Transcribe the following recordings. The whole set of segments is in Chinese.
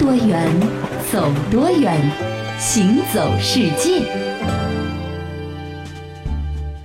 多远，走多远，行走世界。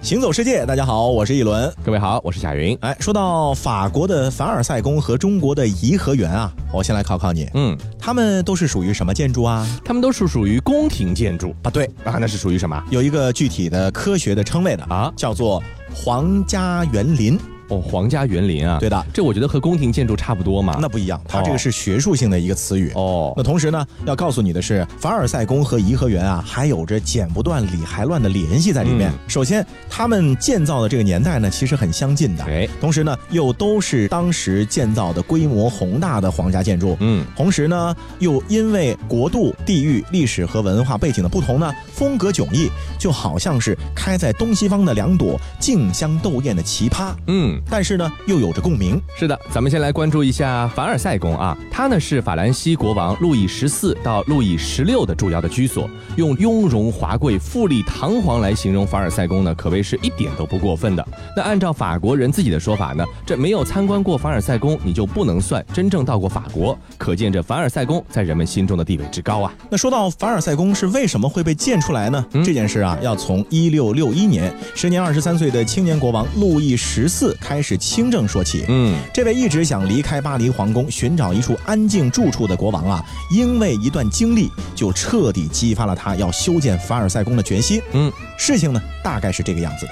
行走世界，大家好，我是一轮。各位好，我是贾云。哎，说到法国的凡尔赛宫和中国的颐和园啊，我先来考考你，嗯，他们都是属于什么建筑啊？他们都是属于宫廷建筑啊，对啊，那是属于什么？有一个具体的科学的称谓的啊，叫做皇家园林。哦，皇家园林啊，对的，这我觉得和宫廷建筑差不多嘛。那不一样，它这个是学术性的一个词语。哦，那同时呢，要告诉你的是，凡尔赛宫和颐和园啊，还有着剪不断理还乱的联系在里面。首先，他们建造的这个年代呢，其实很相近的。哎，同时呢，又都是当时建造的规模宏大的皇家建筑。嗯，同时呢，又因为国度、地域、历史和文化背景的不同呢，风格迥异，就好像是开在东西方的两朵竞相斗艳的奇葩。嗯，但是呢，又。有着共鸣。是的，咱们先来关注一下凡尔赛宫啊，它呢是法兰西国王路易十四到路易十六的主要的居所，用雍容华贵、富丽堂皇来形容凡尔赛宫呢，可谓是一点都不过分的。那按照法国人自己的说法呢，这没有参观过凡尔赛宫，你就不能算真正到过法国。可见这凡尔赛宫在人们心中的地位之高啊。那说到凡尔赛宫是为什么会被建出来呢？这件事啊，要从一六六一年，时年二十三岁的青年国王路易十四开始清政。说起，嗯，这位一直想离开巴黎皇宫，寻找一处安静住处的国王啊，因为一段经历，就彻底激发了他要修建凡尔赛宫的决心。嗯，事情呢，大概是这个样子的。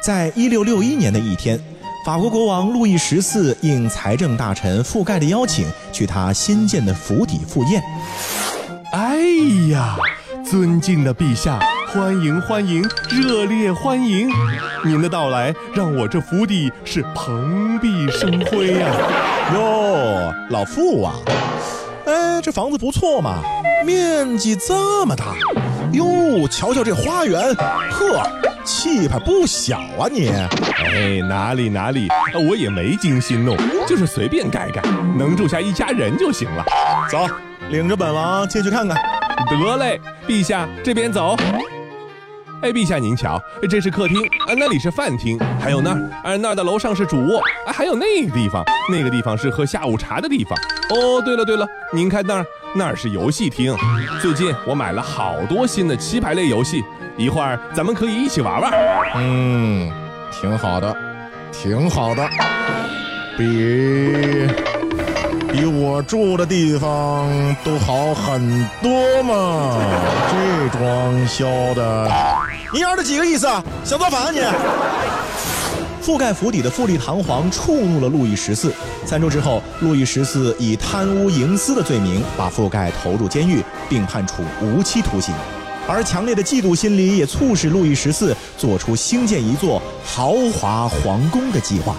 在一六六一年的一天，法国国王路易十四应财政大臣覆盖的邀请，去他新建的府邸赴宴。哎呀，尊敬的陛下！欢迎欢迎，热烈欢迎！您的到来让我这府邸是蓬荜生辉呀！哟，老傅啊，哎，这房子不错嘛，面积这么大，哟，瞧瞧这花园，呵，气派不小啊你！哎，哪里哪里，我也没精心弄，就是随便盖盖，能住下一家人就行了。走，领着本王进去看看。得嘞，陛下这边走。哎，陛下您瞧，这是客厅，啊，那里是饭厅，还有那儿，啊，那儿的楼上是主卧，啊，还有那个地方，那个地方是喝下午茶的地方。哦，对了对了，您看那儿，那儿是游戏厅。最近我买了好多新的棋牌类游戏，一会儿咱们可以一起玩玩。嗯，挺好的，挺好的，比比我住的地方都好很多嘛。这装修的。你儿子几个意思啊？想造反啊你！覆盖府邸的富丽堂皇触怒了路易十四。三周之后，路易十四以贪污营私的罪名把覆盖投入监狱，并判处无期徒刑。而强烈的嫉妒心理也促使路易十四做出兴建一座豪华皇宫的计划。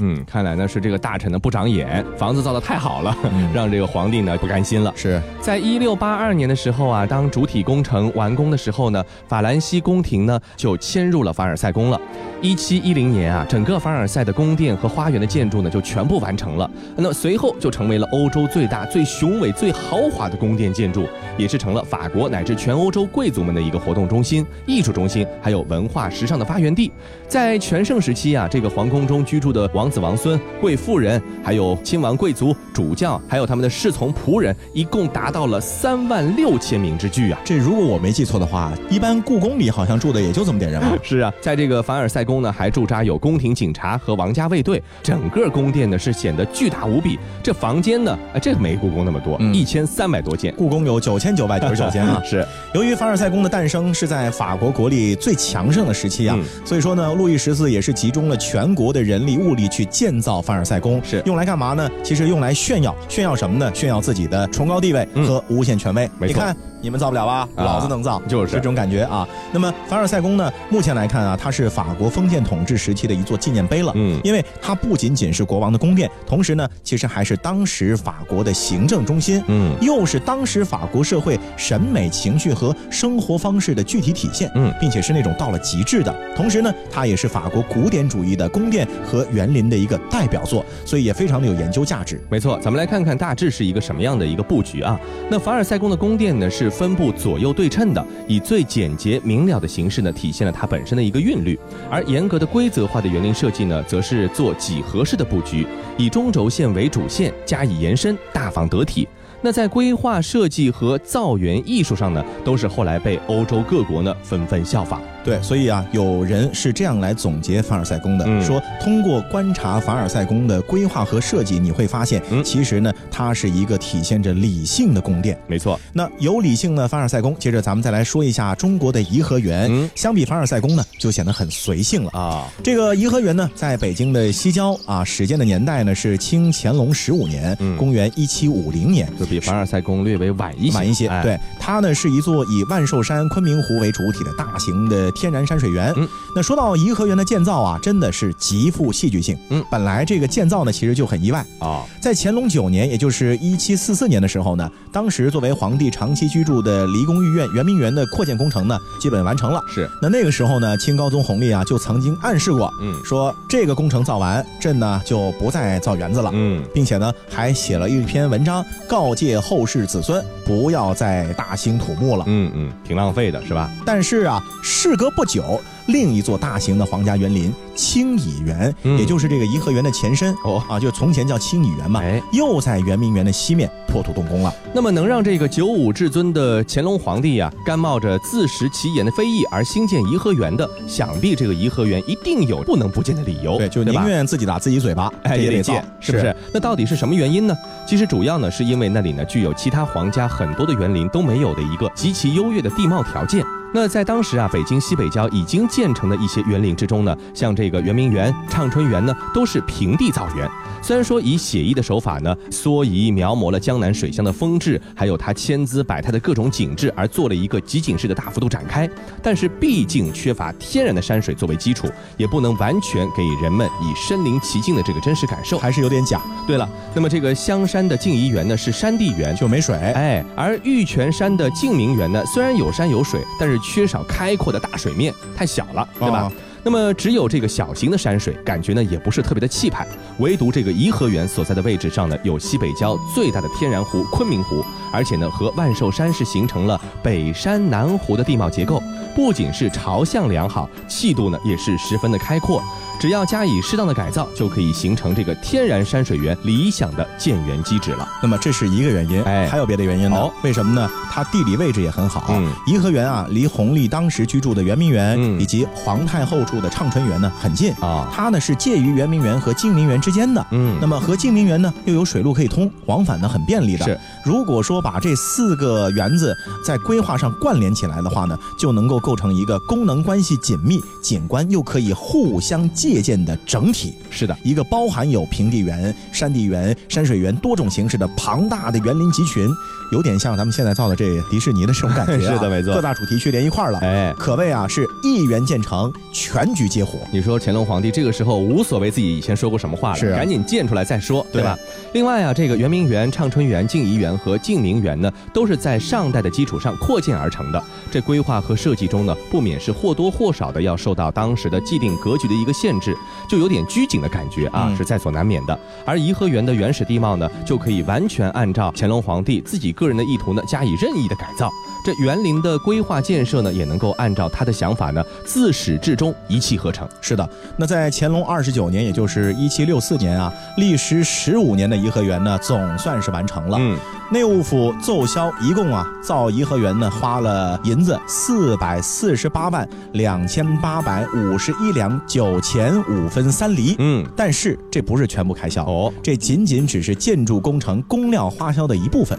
嗯，看来呢是这个大臣呢不长眼，房子造的太好了，让这个皇帝呢不甘心了。是在一六八二年的时候啊，当主体工程完工的时候呢，法兰西宫廷呢就迁入了凡尔赛宫了。一七一零年啊，整个凡尔赛的宫殿和花园的建筑呢就全部完成了。那随后就成为了欧洲最大、最雄伟、最豪华的宫殿建筑，也是成了法国乃至全欧洲贵族们的一个活动中心、艺术中心，还有文化时尚的发源地。在全盛时期啊，这个皇宫中居住的王。子王孙、贵妇人，还有亲王贵族、主教，还有他们的侍从仆人，一共达到了三万六千名之巨啊！这如果我没记错的话，一般故宫里好像住的也就这么点人吧？是啊，在这个凡尔赛宫呢，还驻扎有宫廷警察和王家卫队，整个宫殿呢是显得巨大无比。这房间呢，啊，这个没故宫那么多，一千三百多间，故宫有九千九百九十九间啊。是，由于凡尔赛宫的诞生是在法国国力最强盛的时期啊，所以说呢，路易十四也是集中了全国的人力物力。去建造凡尔赛宫是用来干嘛呢？其实用来炫耀，炫耀什么呢？炫耀自己的崇高地位和无限权威。没错。你们造不了吧？老子能造，就是这种感觉啊。那么凡尔赛宫呢？目前来看啊，它是法国封建统治时期的一座纪念碑了。嗯，因为它不仅仅是国王的宫殿，同时呢，其实还是当时法国的行政中心。嗯，又是当时法国社会审美情绪和生活方式的具体体现。嗯，并且是那种到了极致的。同时呢，它也是法国古典主义的宫殿和园林的一个代表作，所以也非常的有研究价值。没错，咱们来看看大致是一个什么样的一个布局啊？那凡尔赛宫的宫殿呢是。分布左右对称的，以最简洁明了的形式呢，体现了它本身的一个韵律。而严格的规则化的园林设计呢，则是做几何式的布局，以中轴线为主线，加以延伸，大方得体。那在规划设计和造园艺术上呢，都是后来被欧洲各国呢纷纷效仿。对，所以啊，有人是这样来总结凡尔赛宫的，嗯说通过观察凡尔赛宫的规划和设计，你会发现，嗯其实呢，它是一个体现着理性的宫殿。没错，那有理性的凡尔赛宫，接着咱们再来说一下中国的颐和园。嗯相比凡尔赛宫呢，就显得很随性了。啊，这个颐和园呢，在北京的西郊啊，始建的年代呢是清乾隆十五年，嗯公元一七五零年。就比凡尔赛宫略微晚一些，晚一些，哎，对，它呢是一座以万寿山、昆明湖为主体的大型的天然山水园。嗯，那说到颐和园的建造啊，真的是极富戏剧性。嗯本来这个建造呢，其实就很意外。啊，在乾隆九年，也就是一七四四年的时候呢，当时作为皇帝长期居住的离宫御苑圆明园的扩建工程呢，基本完成了。是，那那个时候呢，清高宗弘历啊，就曾经暗示过，嗯说这个工程造完，朕呢就不再造园子了。嗯，并且呢，还写了一篇文章，告诫后世子孙不要再大兴土木了。嗯嗯，挺浪费的，是吧？但是啊，事隔不久，另一座大型的皇家园林清漪园，嗯也就是这个颐和园的前身哦啊，就从前叫清漪园嘛，哎又在圆明园的西面破土动工了。那么能让这个九五至尊的乾隆皇帝呀、甘冒着自食其言的非议而兴建颐和园的，想必这个颐和园一定有不能不建的理由，对，就宁愿自己打自己嘴巴，哎，也得造也得建，，是不是？？那到底是什么原因呢？其实主要呢，是因为那里呢具有其他皇家很多的园林都没有的一个极其优越的地貌条件。那在当时啊，北京西北郊已经建成的一些园林之中呢，像这个圆明园、畅春园呢，都是平地造园。虽然说以写意的手法呢，缩移描摹了江南水乡的风致，还有它千姿百态的各种景致，而做了一个集景式的大幅度展开，但是毕竟缺乏天然的山水作为基础，也不能完全给人们以身临其境的这个真实感受。还是有点假，对了，那么这个香山的静怡园呢是山地园，就没水。哎，而玉泉山的静明园呢，虽然有山有水，但是缺少开阔的大水面，太小了，对吧？哦那么只有这个小型的山水，感觉呢也不是特别的气派。唯独这个颐和园所在的位置上呢，有西北郊最大的天然湖昆明湖，而且呢和万寿山是形成了北山南湖的地貌结构，不仅是朝向良好，气度呢也是十分的开阔。只要加以适当的改造，就可以形成这个天然山水园理想的建园基址了。那么这是一个原因，哎还有别的原因呢？哦为什么呢？它地理位置也很好。嗯颐和园啊，离弘历当时居住的圆明园、嗯以及皇太后住的畅春园呢很近。啊，它呢是介于圆明园和静明园之间的。嗯那么和静明园呢又有水路可以通，往返呢很便利的。是，如果说把这四个园子在规划上关联起来的话呢，就能够构成一个功能关系紧密、景观又可以互相借鉴的整体。是的，一个包含有平地园、山地园、山水园多种形式的庞大的园林集群，有点像咱们现在造的这迪士尼的这种感觉、啊。是的没错各大主题区连一块儿了，哎。可谓啊是一园建成，全局皆火。你说乾隆皇帝这个时候无所谓自己以前说过什么话了，是啊赶紧建出来再说，对对吧？另外啊，这个圆明园、畅春园、静怡园和静明园呢，都是在上代的基础上扩建而成的。这规划和设计中呢，不免是或多或少的要受到当时的既定格局的一个限制，就有点拘谨的感觉啊，嗯是在所难免的。而颐和园的原始地貌呢，就可以完全按照乾隆皇帝自己个人的意图呢，加以任意的改造。这园林的规划建设呢，也能够按照他的想法呢，自始至终一气呵成。是的，那在乾隆二十九年，也就是一七六四年啊，历时十五年的颐和园呢，总算是完成了。嗯，内务府奏销，一共啊造颐和园呢花了银子四百四十八万两千八百五十一两九钱五分三厘。嗯，但是这不是全部开销哦，这仅仅只是建筑工程工料花销的一部分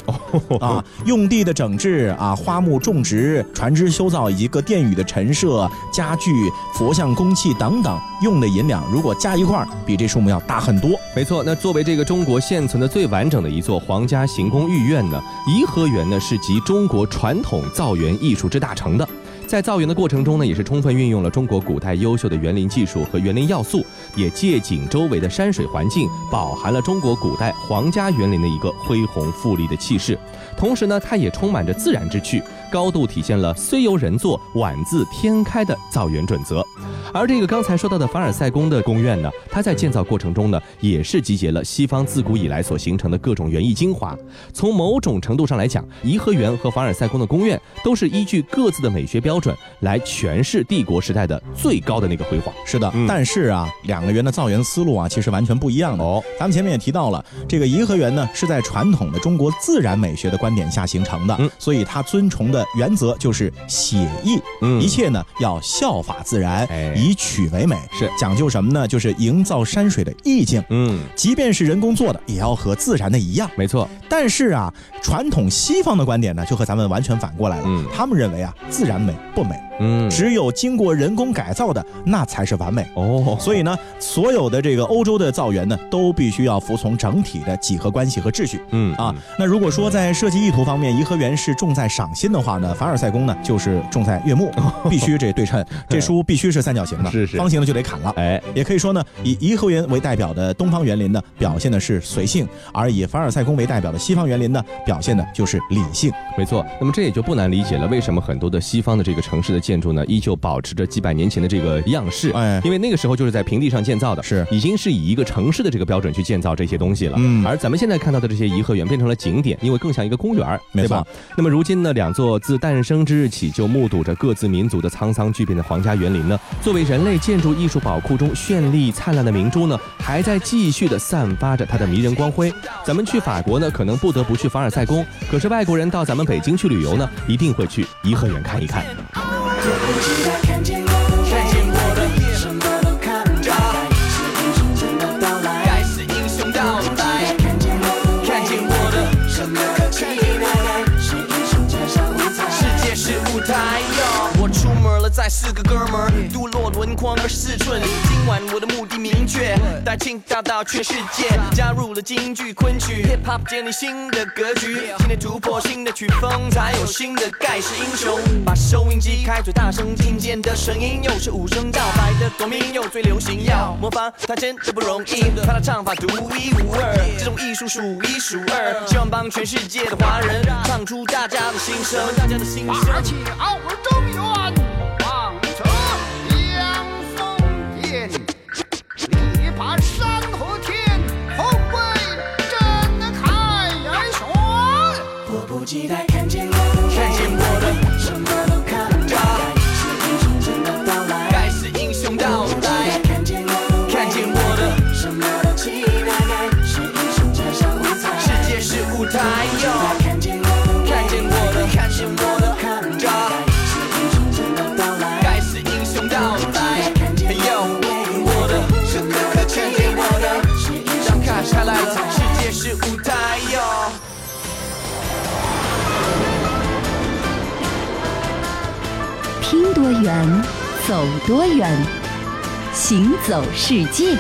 啊，用地的整治啊，花花木种植、船只修造以及各殿宇的陈设、家具、佛像、公器等等用的银两，如果加一块儿，比这数目要大很多。没错，那作为这个中国现存的最完整的一座皇家行宫御苑呢，颐和园呢是集中国传统造园艺术之大成的。在造园的过程中呢，也是充分运用了中国古代优秀的园林技术和园林要素，也借景周围的山水环境，饱含了中国古代皇家园林的一个恢宏富丽的气势。同时呢，它也充满着自然之趣，高度体现了虽由人作，宛自天开的造园准则。而这个刚才说到的凡尔赛宫的宫苑呢，它在建造过程中呢，也是集结了西方自古以来所形成的各种园艺精华。从某种程度上来讲，颐和园和凡尔赛宫的宫苑都是依据各自的美学标准来诠释帝国时代的最高的那个辉煌。是的，嗯但是啊，两个园的造园思路啊，其实完全不一样的。哦，咱们前面也提到了，这个颐和园呢是在传统的中国自然美学的观点下形成的，嗯所以它遵从的原则就是写意，嗯一切呢要效法自然，哎以曲为美，是讲究什么呢？就是营造山水的意境。嗯，即便是人工做的，也要和自然的一样。没错，但是啊，传统西方的观点呢，就和咱们完全反过来了。嗯他们认为啊，自然美不美，嗯，只有经过人工改造的，那才是完美。哦，所以呢，所有的这个欧洲的造园呢，都必须要服从整体的几何关系和秩序。嗯啊，那如果说在设计意图方面，颐和园是重在赏心的话呢，凡尔赛宫呢就是重在悦目，必须这对称，这书必须是三角形的，是是方形的就得砍了。哎，也可以说呢，以颐和园为代表的东方园林呢，表现的是随性；而以凡尔赛宫为代表的西方园林呢，表现的就是理性。没错，那么这也就不难理解了，为什么很多的西方的这个城市的建筑呢，依旧保持着几百年前的这个样式？哎因为那个时候就是在平地上建造的，是已经是以一个城市的这个标准去建造这些东西了。嗯而咱们现在看到的这些颐和园变成了景点，因为更像一个公园，对吧？那么如今呢，两座自诞生之日起就目睹着各自民族的沧桑巨变的皇家园林呢，作为人类建筑艺术宝库中绚丽灿烂的明珠呢，还在继续的散发着它的迷人光辉。咱们去法国呢，可能不得不去凡尔赛宫，可是外国人到咱们北京去旅游呢，一定会去颐和园看一看。我不知道，看见。四个哥们儿，杜洛轮廓而四寸。今晚我的目的明确，带庆大到全世界，加入了京剧昆曲，hip hop 建立新的格局，今天突破新的曲风，才有新的盖世英雄。把收音机开最大声，听见的声音又是五声道，白的国民又最流行，要模仿他真的不容易，他的唱法独一无二，这种艺术数一数二，希望帮全世界的华人唱出大家的心声，大家的心声。而且傲中远，走多远，行走世界。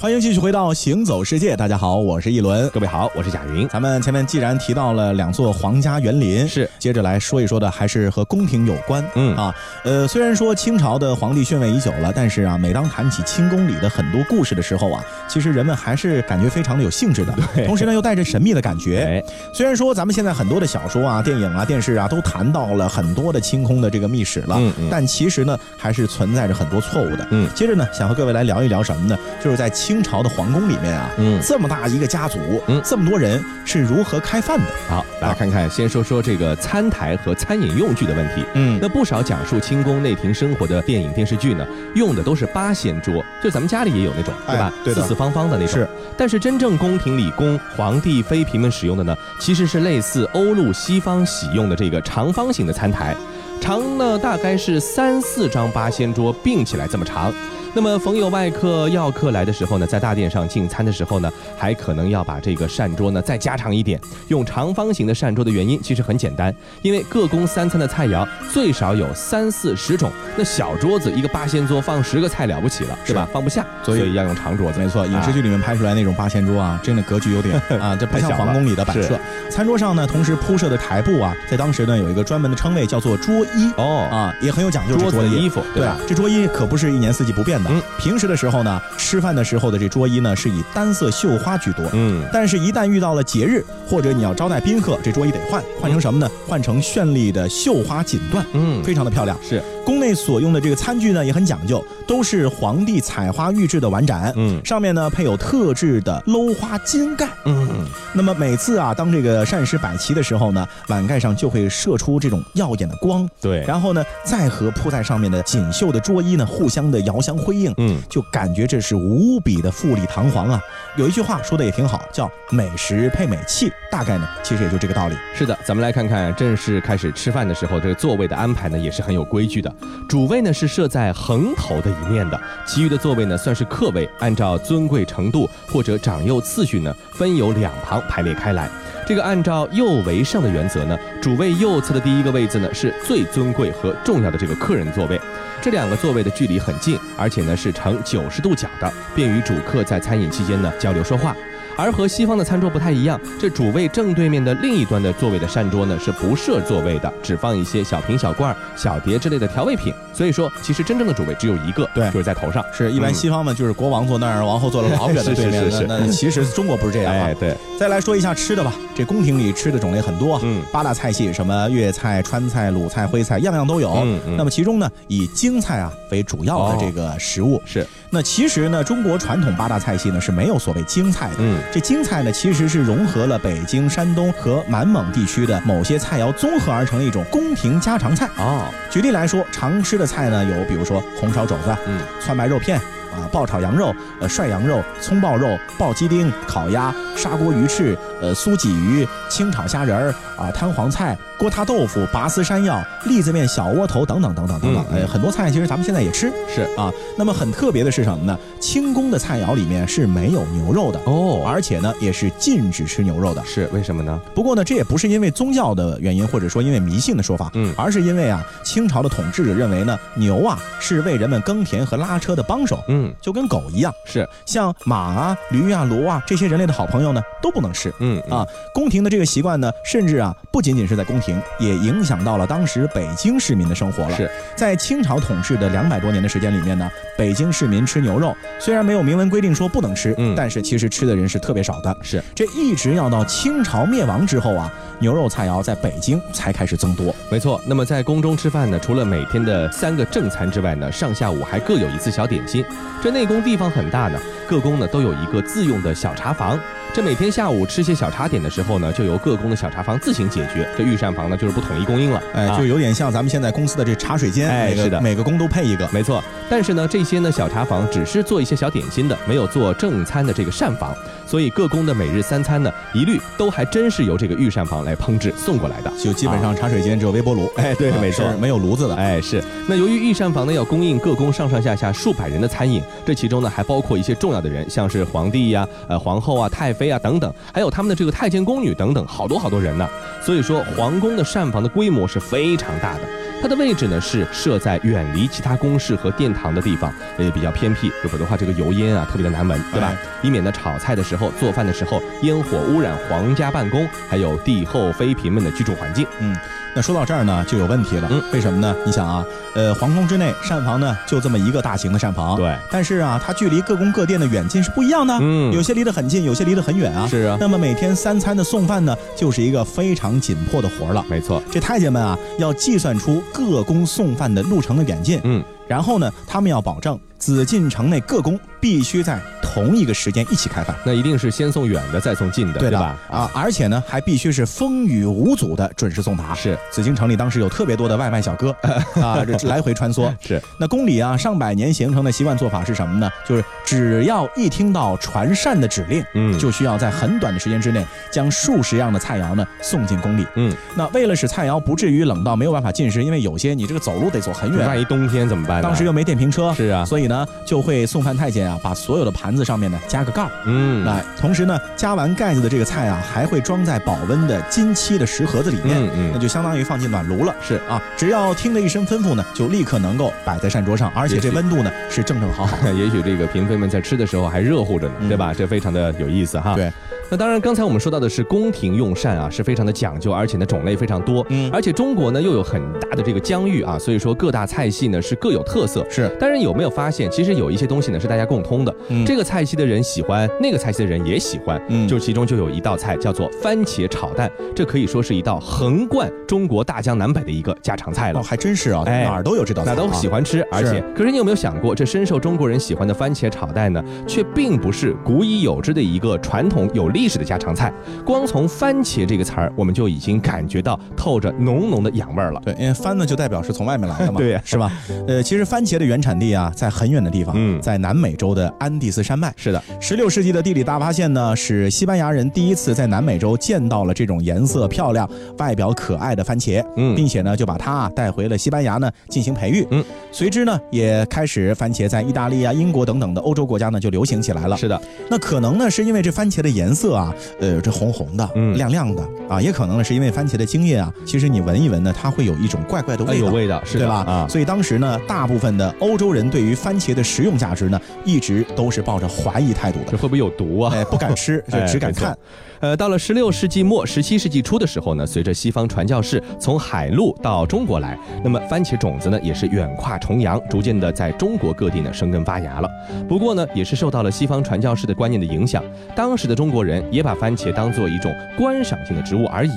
欢迎继续回到《行走世界》，大家好，我是一轮。各位好，我是贾云。咱们前面既然提到了两座皇家园林，是接着来说一说的还是和宫廷有关。嗯啊，呃，虽然说清朝的皇帝逊位已久了，但是啊，每当谈起清宫里的很多故事的时候啊，其实人们还是感觉非常的有兴致的，同时呢又带着神秘的感觉。哎，虽然说咱们现在很多的小说啊、电影啊、电视啊都谈到了很多的清宫的这个秘史了，嗯嗯但其实呢还是存在着很多错误的。嗯接着呢想和各位来聊一聊什么呢？就是在清朝的皇宫里面啊，嗯这么大一个家族，嗯这么多人是如何开饭的？好，来看看，先说说这个餐台和餐饮用具的问题。嗯那不少讲述清宫内廷生活的电影电视剧呢，用的都是八仙桌，就咱们家里也有那种，对吧？哎对的四四方方的那种。是。但是真正宫廷里供皇帝妃嫔们使用的呢，其实是类似欧陆西方喜用的这个长方形的餐台，长呢大概是三四张八仙桌并起来这么长。那么逢有外客要客来的时候呢，在大殿上进餐的时候呢，还可能要把这个膳桌呢再加长一点。用长方形的膳桌的原因其实很简单，因为各宫三餐的菜肴最少有三四十种，那小桌子一个八仙桌放十个菜了不起了，是吧？放不下，所以要用长桌子。没错，影视剧里面拍出来那种八仙桌啊，真的格局有点啊，这 不像皇宫里的摆设。餐桌上呢，同时铺设的台布啊，在当时呢有一个专门的称谓叫做桌衣。哦，啊，也很有讲究。桌子的衣服对吧？这桌衣可不是一年四季不变的。嗯平时的时候呢，吃饭的时候的这桌衣呢，是以单色绣花居多。嗯，但是，一旦遇到了节日，或者你要招待宾客，这桌衣得换，换成什么呢？换成绚丽的绣花锦缎，嗯非常的漂亮。是宫内所用的这个餐具呢也很讲究，都是皇帝采花御制的碗盏，嗯上面呢配有特制的镂花金盖。嗯，那么每次啊，当这个膳食摆齐的时候呢，碗盖上就会射出这种耀眼的光，对，然后呢，再和铺在上面的锦绣的桌衣呢互相的遥相辉映，嗯，就感觉这是无比的富丽堂皇啊。有一句话说的也挺好，叫美食配美器，大概呢其实也就这个道理。是的，咱们来看看正式开始吃饭的时候，这个座位的安排呢也是很有规矩的。主位呢是设在横头的一面的，其余的座位呢算是客位，按照尊贵程度或者长幼次序呢分有两旁排列开来。这个按照右为上的原则呢，主位右侧的第一个位置呢是最尊贵和重要的这个客人座位。这两个座位的距离很近，而且呢是呈九十度角的，便于主客在餐饮期间呢交流说话。而和西方的餐桌不太一样，这主位正对面的另一端的座位的膳桌呢是不设座位的，只放一些小瓶、小罐、小碟之类的调味品。所以说，其实真正的主位只有一个，对就是在头上。是一般嗯西方嘛，就是国王坐那儿，王后坐了老远的对面。是是是是那那其实中国不是这样啊哎，。对，再来说一下吃的吧，这宫廷里吃的种类很多，嗯八大菜系，什么粤菜、川菜、鲁菜、徽菜，样样都有。嗯嗯那么其中呢，以京菜啊为主要的哦这个食物。是，那其实呢，中国传统八大菜系呢是没有所谓京菜的。嗯，这京菜呢，其实是融合了北京、山东和满蒙地区的某些菜肴综合而成的一种宫廷家常菜。哦，举例来说，常吃的菜呢有，比如说红烧肘子，嗯，川白肉片。啊，爆炒羊肉，呃，涮羊肉、葱爆肉、爆鸡丁、烤鸭、砂锅鱼翅，呃，酥鲫鱼、清炒虾仁儿，啊，摊黄菜、锅塌豆腐、拔丝山药、栗子面、小窝头等等等等等等，嗯嗯呃，很多菜其实咱们现在也吃是啊。那么很特别的是什么呢？清宫的菜肴里面是没有牛肉的，哦，而且呢也是禁止吃牛肉的。是为什么呢？不过呢，这也不是因为宗教的原因，或者说因为迷信的说法，嗯而是因为啊，清朝的统治者认为呢，牛啊是为人们耕田和拉车的帮手，嗯，就跟狗一样，是，像马啊、驴啊、骡啊这些人类的好朋友呢都不能吃。嗯啊，宫廷的这个习惯呢，甚至啊，不仅仅是在宫廷，也影响到了当时北京市民的生活了。是，在清朝统治的两百多年的时间里面呢，北京市民吃牛肉虽然没有明文规定说不能吃，嗯但是其实吃的人是特别少的。是，这一直要到清朝灭亡之后啊，牛肉菜肴在北京才开始增多。没错。那么在宫中吃饭呢，除了每天的三个正餐之外呢，上下午还各有一次小点心。这内宫地方很大呢，各宫呢都有一个自用的小茶房。这每天下午吃些小茶点的时候呢，就由各宫的小茶房自行解决。这御膳房呢就是不统一供应了，哎，啊就有点像咱们现在公司的这茶水间，哎是的每个宫都配一个。没错，但是呢，这些呢小茶房只是做一些小点心的，没有做正餐的这个膳房，所以各宫的每日三餐呢，一律都还真是由这个御膳房来烹制送过来的。就基本上茶水间只有微波炉，哎对啊没错没有炉子的。哎，是。那由于御膳房呢要供应各宫上上下下数百人的餐饮，这其中呢还包括一些重要的人，像是皇帝呀、呃皇后啊、太妃啊等等，还有他们的这个太监宫女等等，好多好多人呢。所以说，皇宫的膳房的规模是非常大的。它的位置呢是设在远离其他宫室和殿堂的地方，也比较偏僻，否则的话这个油烟啊特别的难闻，对吧？哎以免呢炒菜的时候、做饭的时候烟火污染皇家办公，还有帝后妃嫔们的居住环境。嗯，那说到这儿呢，就有问题了。嗯为什么呢？你想啊，呃，皇宫之内膳房呢就这么一个大型的膳房，对，但是啊，它距离各宫各殿的远近是不一样的。嗯有些离得很近，有些离得很远啊。是啊那么每天三餐的送饭呢，就是一个非常紧迫的活儿了。没错，这太监们啊，要计算出各宫送饭的路程的远近，嗯，然后呢，他们要保证紫禁城内各宫必须在同一个时间一起开饭。那一定是先送远的，再送近的，对的吧？啊，而且呢，还必须是风雨无阻的准时送达。是紫禁城里当时有特别多的外卖小哥 啊，这来回穿梭。是，那宫里啊，上百年形成的习惯做法是什么呢？就是只要一听到传膳的指令，嗯就需要在很短的时间之内将数十样的菜肴呢送进宫里。嗯，那为了使菜肴不至于冷到没有办法进食，因为有些你这个走路得走很远，万一冬天怎么办呢？当时又没电瓶车，是啊所以呢就会送饭太监啊把所有的盘子上面呢加个盖儿。嗯，来同时呢，加完盖子的这个菜啊，还会装在保温的金漆的食盒子里面，嗯嗯那就相当于放进暖炉了。是啊，只要听了一声吩咐呢，就立刻能够摆在膳桌上，而且这温度呢是正正好好的。也许这个嫔妃们在吃的时候还热乎着呢，嗯对吧？这非常的有意思哈。对，那当然，刚才我们说到的是宫廷用膳啊，是非常的讲究，而且呢种类非常多。嗯而且中国呢又有很大的这个疆域啊，所以说各大菜系呢是各有特色。是但是有没有发现，其实有一些东西呢是大家共通的，嗯这个菜系的人喜欢，那个菜系的人也喜欢，嗯就其中就有一道菜叫做番茄炒蛋，这可以说是一道横贯中国大江南北的一个家常菜了哦，。还真是啊，哎哪儿都有这道菜啊，哪都喜欢吃，而且，可是你有没有想过，这深受中国人喜欢的番茄炒蛋呢，却并不是古已有之的一个传统有历史的家常菜。光从番茄这个词儿，我们就已经感觉到透着浓浓的洋味儿了。对，因为番呢就代表是从外面来的嘛，对呀是吧？呃，其实番茄的原产地啊，在很远的地方，嗯在南美洲的安第斯山脉。是的，十六世纪的地理大发现呢，使西班牙人第一次在南美洲见到了这种颜色漂亮、外表可爱的番茄，嗯并且呢就把它啊带回了西班牙呢进行培育，嗯，随之呢也开始番茄在意大利啊、英国等等的欧洲国家呢就流行起来了。是的，那可能呢是因为这番茄的颜色啊，呃，这红红的、嗯亮亮的啊，也可能呢是因为番茄的茎叶啊，其实你闻一闻呢，它会有一种怪怪的味道，哎有味道，是的对吧？啊，所以当时呢，大部分的欧洲人对于番茄的食用价值呢，一直都是抱着怀疑态度的，这会不会有毒啊？哎，不敢吃，就 只敢看。呃，到了十六世纪末、十七世纪初的时候呢，随着西方传教士从海路到中国来，那么番茄种子呢也是远跨重洋，逐渐的在中国各地呢生根发芽了。不过呢，也是受到了西方传教士的观念的影响，当时的中国人也把番茄当做一种观赏性的植物而已。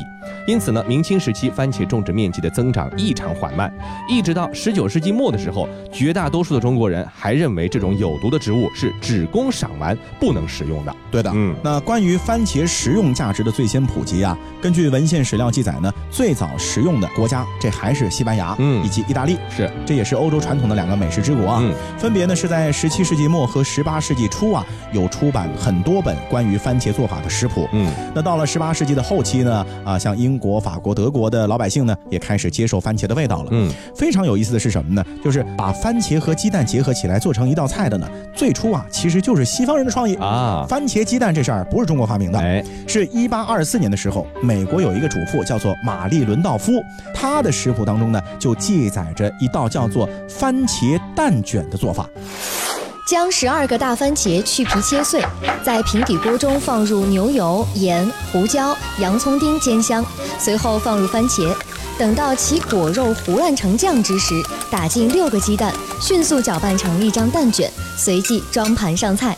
因此呢，明清时期番茄种植面积的增长异常缓慢，一直到十九世纪末的时候，绝大多数的中国人还认为这种有毒的植物是只供赏玩，不能食用的。对的，嗯那关于番茄食用价值的最先普及啊，根据文献史料记载呢，最早食用的国家这还是西班牙，嗯以及意大利，是，这也是欧洲传统的两个美食之国啊。嗯分别呢是在十七世纪末和十八世纪初啊，有出版很多本关于番茄做法的食谱。嗯，那到了十八世纪的后期呢，啊，像英国、法国、德国的老百姓呢，也开始接受番茄的味道了。嗯，非常有意思的是什么呢？就是把番茄和鸡蛋结合起来做成一道菜的呢，最初啊，其实就是西方人的创意。啊，番茄鸡蛋这事儿不是中国发明的，哎，是一八二四年的时候，美国有一个主妇叫做玛丽伦道夫，她的食谱当中呢就记载着一道叫做番茄蛋卷的做法。将十二个大番茄去皮切碎，在平底锅中放入牛油、盐、胡椒、洋葱丁煎香，随后放入番茄。等到其果肉糊烂成酱之时，打进六个鸡蛋，迅速搅拌成一张蛋卷，随即装盘上菜。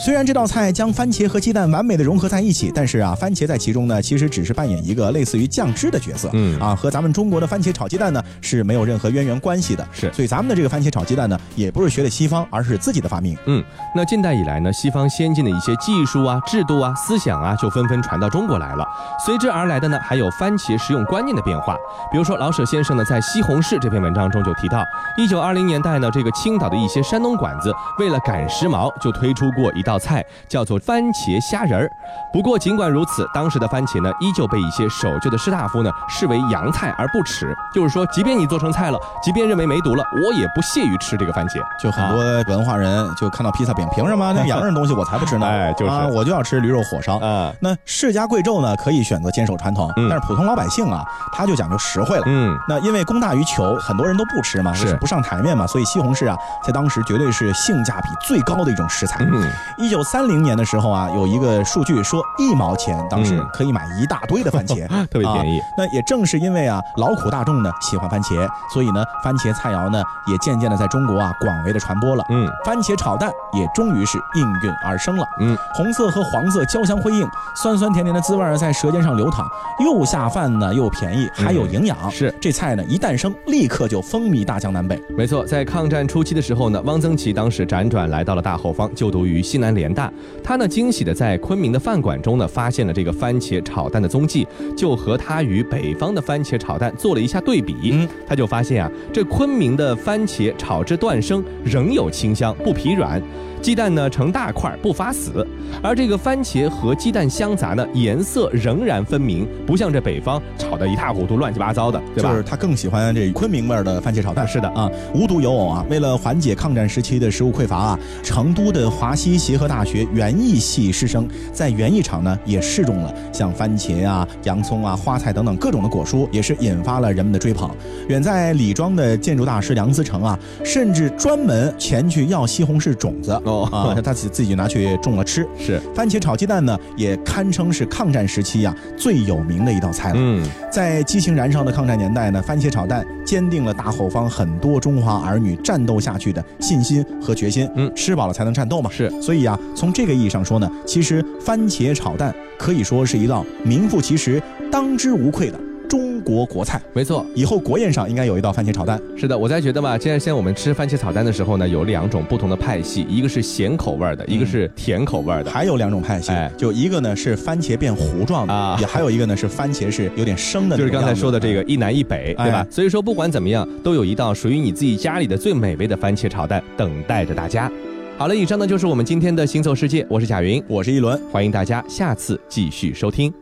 虽然这道菜将番茄和鸡蛋完美的融合在一起，但是啊，番茄在其中呢，其实只是扮演一个类似于酱汁的角色，嗯啊，和咱们中国的番茄炒鸡蛋呢是没有任何渊源关系的。是所以咱们的这个番茄炒鸡蛋呢，也不是学的西方，而是自己的发明。嗯，那近代以来呢，西方先进的一些技术啊、制度啊、思想啊，就纷纷传到中国来了。随之而来的呢，还有番茄食用观念的变化。比如说，老舍先生呢，在《西红柿》这篇文章中就提到，一九二零年代呢，这个青岛的一些山东馆子为了赶时髦，就推出过一道菜，叫做番茄虾仁儿。不过尽管如此，当时的番茄呢，依旧被一些守旧的士大夫呢视为洋菜而不吃。就是说，即便你做成菜了，即便认为没毒了，我也不屑于吃这个番茄。就很多文化人就看到披萨饼，凭什么那 洋人东西我才不吃呢？哎就是啊，我就要吃驴肉火烧。啊，那世家贵胄呢，可以选择坚守传统，嗯但是普通老百姓啊，他就讲究实惠了。嗯，那因为供大于求，很多人都不吃嘛，是不上台面嘛，所以西红柿啊，在当时绝对是性价比最高的一种食材。嗯，一九三零年的时候啊，有一个数据说一毛钱当时嗯可以买一大堆的番茄，特别便宜啊。那也正是因为啊，劳苦大众呢喜欢番茄，所以呢，番茄菜肴呢也渐渐的在中国啊广为的传播了。嗯，番茄炒蛋也终于是应运而生了。嗯，红色和黄色交相辉映，酸酸甜甜的滋味在舌尖上流淌，又下饭呢，又便宜，还有营养。嗯是这菜呢一诞生，立刻就风靡大江南北。没错，在抗战初期的时候呢，汪曾祺当时辗转来到了大后方，就读于西南联大。他呢惊喜的在昆明的饭馆中呢，发现了这个番茄炒蛋的踪迹，就和他与北方的番茄炒蛋做了一下对比。嗯，他就发现啊，这昆明的番茄炒至断生，仍有清香，不疲软。鸡蛋呢成大块不发死，而这个番茄和鸡蛋相杂呢，颜色仍然分明，不像这北方炒得一塌糊涂、乱七八糟的，对吧？就是他更喜欢这昆明味儿的番茄炒蛋。是的啊，无独有偶啊，为了缓解抗战时期的食物匮乏啊，成都的华西协合大学园艺系师生在园艺场呢也试种了像番茄啊、洋葱啊、花菜等等各种的果蔬，也是引发了人们的追捧。远在李庄的建筑大师梁思成啊，甚至专门前去要西红柿种子哦啊，他自己自己拿去种了吃。是，番茄炒鸡蛋呢，也堪称是抗战时期呀、最有名的一道菜了。嗯，在激情燃烧的抗战年代呢，番茄炒蛋坚定了大后方很多中华儿女战斗下去的信心和决心。嗯吃饱了才能战斗嘛。是所以啊，从这个意义上说呢，其实番茄炒蛋可以说是一道名副其实、当之无愧的中国国菜。没错，以后国宴上应该有一道番茄炒蛋。是的，我在觉得吧，现在现在我们吃番茄炒蛋的时候呢，有两种不同的派系，一个是咸口味儿的，一个是甜口味儿的。还有两种派系，哎就一个呢是番茄变糊状的，啊也还有一个呢是番茄是有点生的就是刚才说的这个一南一北，对吧哎？所以说不管怎么样，都有一道属于你自己家里的最美味的番茄炒蛋等待着大家。好了，以上呢就是我们今天的行走世界，我是贾云，我是一轮。欢迎大家下次继续收听。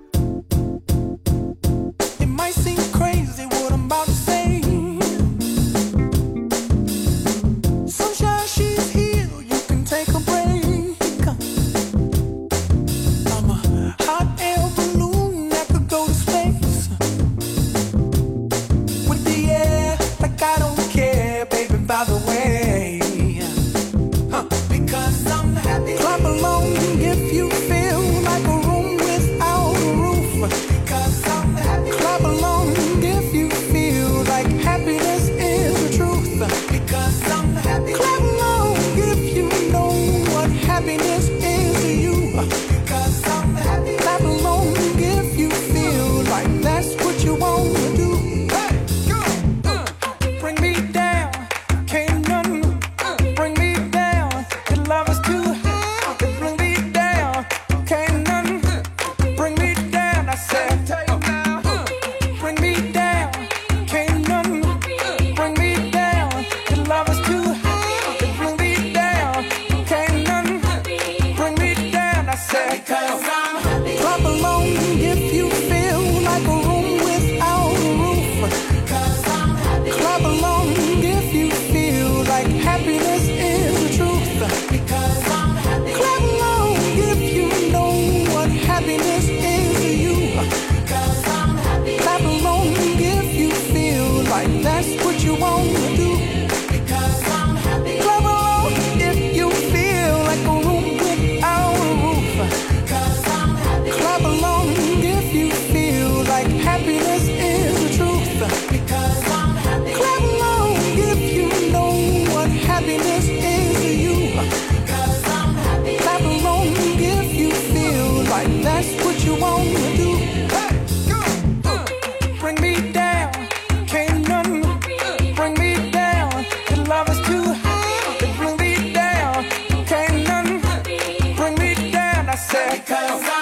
like us.